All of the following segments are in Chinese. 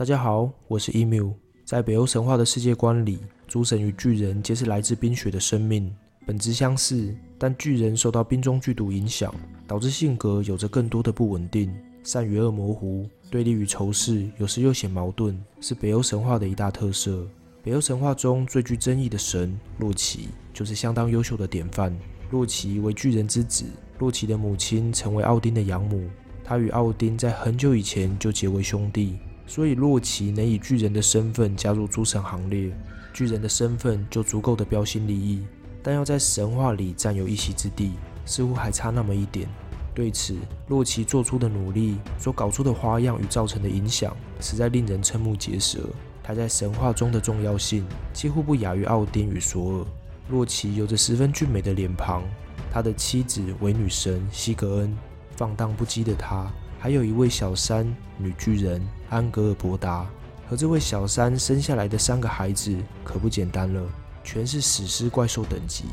大家好，我是 Emu。在北欧神话的世界观里，诸神与巨人皆是来自冰雪的生命，本质相似，但巨人受到冰中剧毒影响，导致性格有着更多的不稳定，善与恶模糊，对立与仇视，有时又显矛盾，是北欧神话的一大特色。北欧神话中最具争议的神洛奇，就是相当优秀的典范。洛奇为巨人之子，洛奇的母亲成为奥丁的养母，他与奥丁在很久以前就结为兄弟，所以洛奇能以巨人的身份加入诸神行列，巨人的身份就足够的标新立异。但要在神话里占有一席之地，似乎还差那么一点。对此，洛奇做出的努力、所搞出的花样与造成的影响，实在令人瞠目结舌。他在神话中的重要性几乎不亚于奥丁与索尔。洛奇有着十分俊美的脸庞，他的妻子为女神西格恩。放荡不羁的他，还有一位小三女巨人安格尔伯达。和这位小三生下来的三个孩子可不简单了，全是史诗怪兽等级。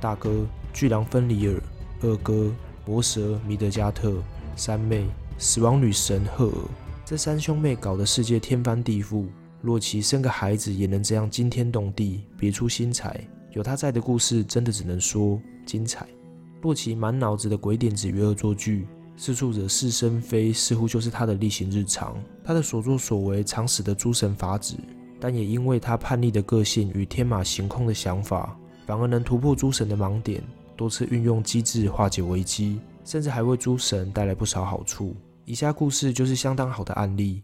大哥巨狼芬里尔，二哥魔蛇米德加特，三妹死亡女神赫尔。这三兄妹搞得世界天翻地覆。洛奇生个孩子也能这样惊天动地，别出心裁。有他在的故事，真的只能说精彩。洛奇满脑子的鬼点子与恶作剧，四处惹是生非，似乎就是他的例行日常。他的所作所为，常使得诸神发指，但也因为他叛逆的个性与天马行空的想法，反而能突破诸神的盲点，多次运用机智化解危机，甚至还为诸神带来不少好处。以下故事就是相当好的案例。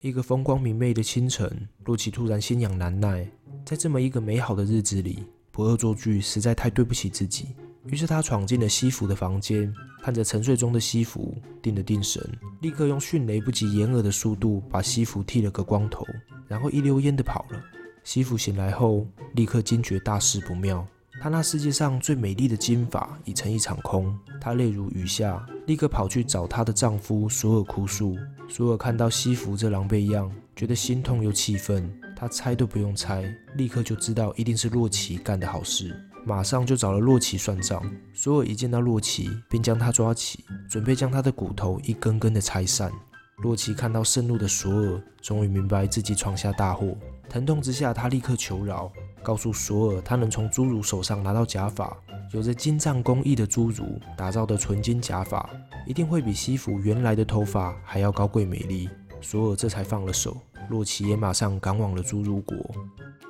一个风光明媚的清晨，洛奇突然心痒难耐。在这么一个美好的日子里，不恶作剧实在太对不起自己。于是他闯进了西服的房间，看着沉睡中的西服，定了定神，立刻用迅雷不及掩耳的速度把西服剃了个光头，然后一溜烟的跑了。西服醒来后，立刻惊觉大事不妙。她那世界上最美丽的金发已成一场空，她泪如雨下，立刻跑去找她的丈夫索尔哭诉。索尔看到西服这狼狈样，觉得心痛又气愤。他猜都不用猜，立刻就知道一定是洛奇干的好事，马上就找了洛奇算账。索尔一见到洛奇，便将他抓起，准备将他的骨头一根根的拆散。洛奇看到盛怒的索尔，终于明白自己闯下大祸，疼痛之下，他立刻求饶。告诉索尔，他能从侏儒手上拿到假发，有着金匠工艺的侏儒打造的纯金假发，一定会比西服原来的头发还要高贵美丽。索尔这才放了手，洛奇也马上赶往了侏儒国。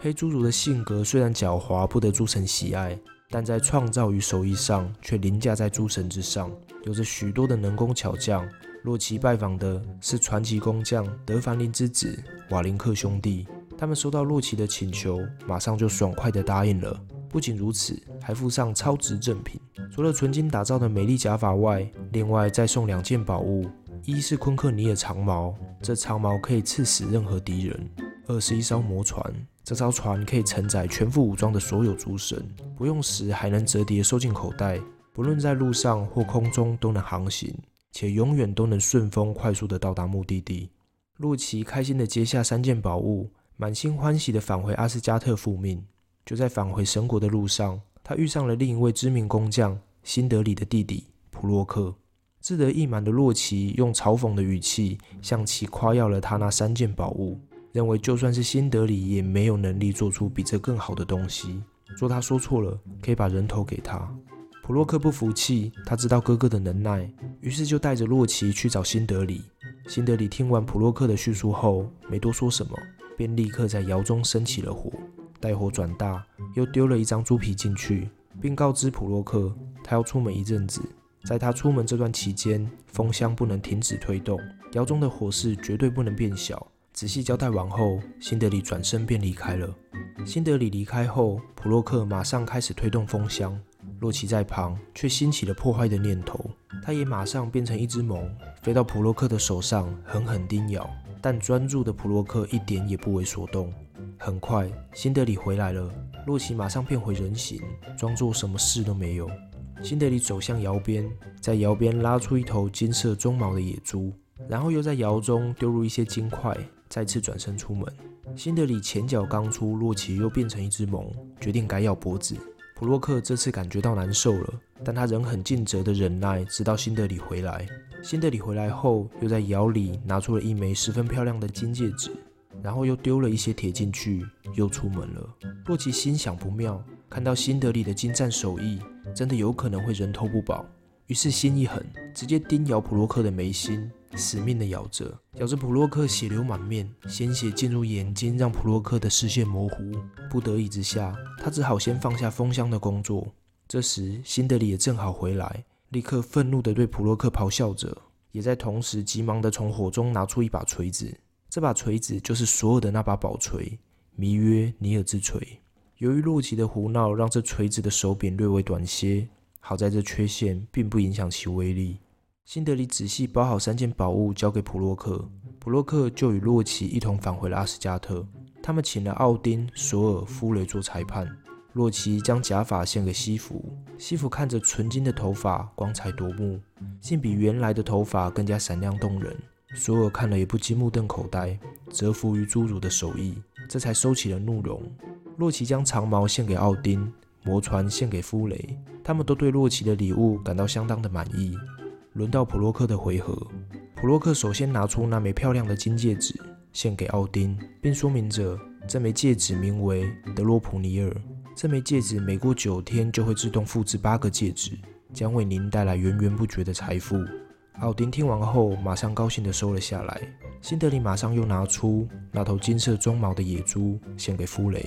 黑侏儒的性格虽然狡猾，不得诸神喜爱，但在创造与手艺上却凌驾在诸神之上，有着许多的能工巧匠。洛奇拜访的是传奇工匠德凡林之子瓦林克兄弟。他们收到洛奇的请求，马上就爽快地答应了。不仅如此，还附上超值赠品，除了纯金打造的美丽假发外，另外再送两件宝物：一是昆克尼尔长矛，这长矛可以刺死任何敌人；二是一艘魔船，这艘船可以承载全副武装的所有诸神，不用时还能折叠收进口袋，不论在路上或空中都能航行，且永远都能顺风快速地到达目的地。洛奇开心地接下三件宝物。满心欢喜地返回阿斯加特复命。就在返回神国的路上，他遇上了另一位知名工匠辛德里的弟弟普洛克。志得意满的洛奇用嘲讽的语气向其夸耀了他那三件宝物，认为就算是辛德里也没有能力做出比这更好的东西，说他说错了，可以把人头给他。普洛克不服气，他知道哥哥的能耐，于是就带着洛奇去找辛德里。辛德里听完普洛克的叙述后，没多说什么。便立刻在窑中生起了火，待火转大，又丢了一张猪皮进去，并告知普洛克他要出门一阵子，在他出门这段期间，风箱不能停止推动，窑中的火势绝对不能变小。仔细交代完后，辛德里转身便离开了。辛德里离开后，普洛克马上开始推动风箱，洛奇在旁却兴起了破坏的念头，他也马上变成一只虻，飞到普洛克的手上，狠狠叮咬。但专注的普洛克一点也不为所动。很快，辛德里回来了，洛奇马上变回人形，装作什么事都没有。辛德里走向窑边，在窑边拉出一头金色鬃毛的野猪，然后又在窑中丢入一些金块，再次转身出门。辛德里前脚刚出，洛奇又变成一只虻，决定改咬脖子。普洛克这次感觉到难受了，但他仍很尽责的忍耐，直到辛德里回来。辛德里回来后，又在窑里拿出了一枚十分漂亮的金戒指，然后又丢了一些铁进去，又出门了。洛奇心想不妙，看到辛德里的精湛手艺，真的有可能会人头不保，于是心一狠，直接叮咬普洛克的眉心，死命的咬着，咬着普洛克血流满面，鲜血进入眼睛，让普洛克的视线模糊。不得已之下，他只好先放下封箱的工作。这时，辛德里也正好回来。立刻愤怒地对普洛克咆哮着，也在同时急忙地从火中拿出一把锤子。这把锤子就是所有的那把宝锤——弥约尼尔之锤。由于洛奇的胡闹，让这锤子的手柄略微短些。好在这缺陷并不影响其威力。辛德里仔细包好三件宝物，交给普洛克。普洛克就与洛奇一同返回了阿斯加特。他们请了奥丁、索尔、夫雷做裁判。洛奇将假发献给西弗，西弗看着纯金的头发，光彩夺目，竟比原来的头发更加闪亮动人。索尔看了也不禁目瞪口呆，折服于侏儒的手艺，这才收起了怒容。洛奇将长矛献给奥丁，魔船献给夫雷，他们都对洛奇的礼物感到相当的满意。轮到普洛克的回合，普洛克首先拿出那枚漂亮的金戒指，献给奥丁，并说明着这枚戒指名为德洛普尼尔。这枚戒指每过九天就会自动复制八个戒指，将为您带来源源不绝的财富。奥丁听完后，马上高兴地收了下来。辛德里马上又拿出那头金色鬃毛的野猪，献给夫雷。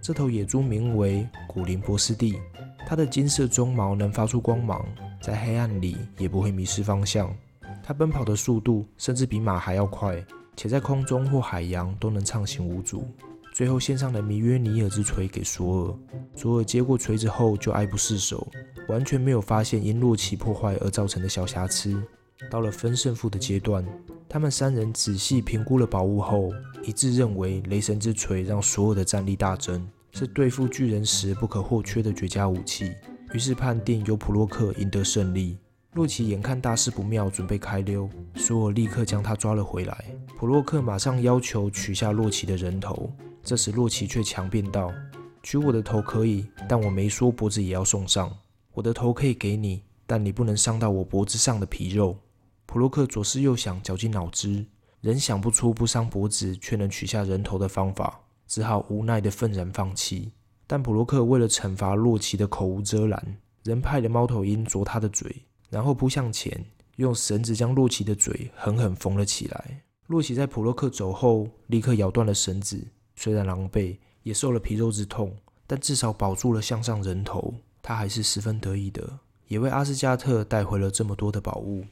这头野猪名为古林波斯蒂，它的金色鬃毛能发出光芒，在黑暗里也不会迷失方向。它奔跑的速度甚至比马还要快，且在空中或海洋都能畅行无阻。最后献上了弥约尼尔之锤给索尔。索尔接过锤子后就爱不释手，完全没有发现因洛奇破坏而造成的小瑕疵。到了分胜负的阶段，他们三人仔细评估了宝物后，一致认为雷神之锤让所有的战力大增，是对付巨人时不可或缺的绝佳武器。于是判定由普洛克赢得胜利。洛奇眼看大事不妙，准备开溜，索尔立刻将他抓了回来。普洛克马上要求取下洛奇的人头。这时，洛奇却强辩道：“取我的头可以，但我没说脖子也要送上。我的头可以给你，但你不能伤到我脖子上的皮肉。”普洛克左思右想，绞尽脑汁，仍想不出不伤脖子却能取下人头的方法，只好无奈的愤然放弃。但普洛克为了惩罚洛奇的口无遮拦，仍派了猫头鹰啄他的嘴，然后扑向前，用绳子将洛奇的嘴狠狠缝了起来。洛奇在普洛克走后，立刻咬断了绳子。虽然狼狈，也受了皮肉之痛，但至少保住了向上人头。他还是十分得意的，也为阿斯加特带回了这么多的宝物。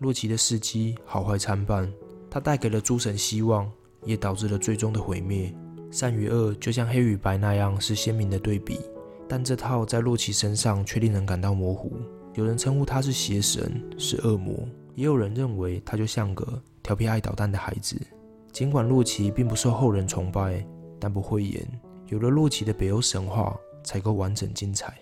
洛奇的事迹好坏参半，他带给了诸神希望，也导致了最终的毁灭。善与恶就像黑与白那样是鲜明的对比，但这套在洛奇身上却令人感到模糊。有人称呼他是邪神，是恶魔，也有人认为他就像个调皮爱捣蛋的孩子。尽管洛奇并不受后人崇拜，但不讳言，有了洛奇的北欧神话才够完整精彩。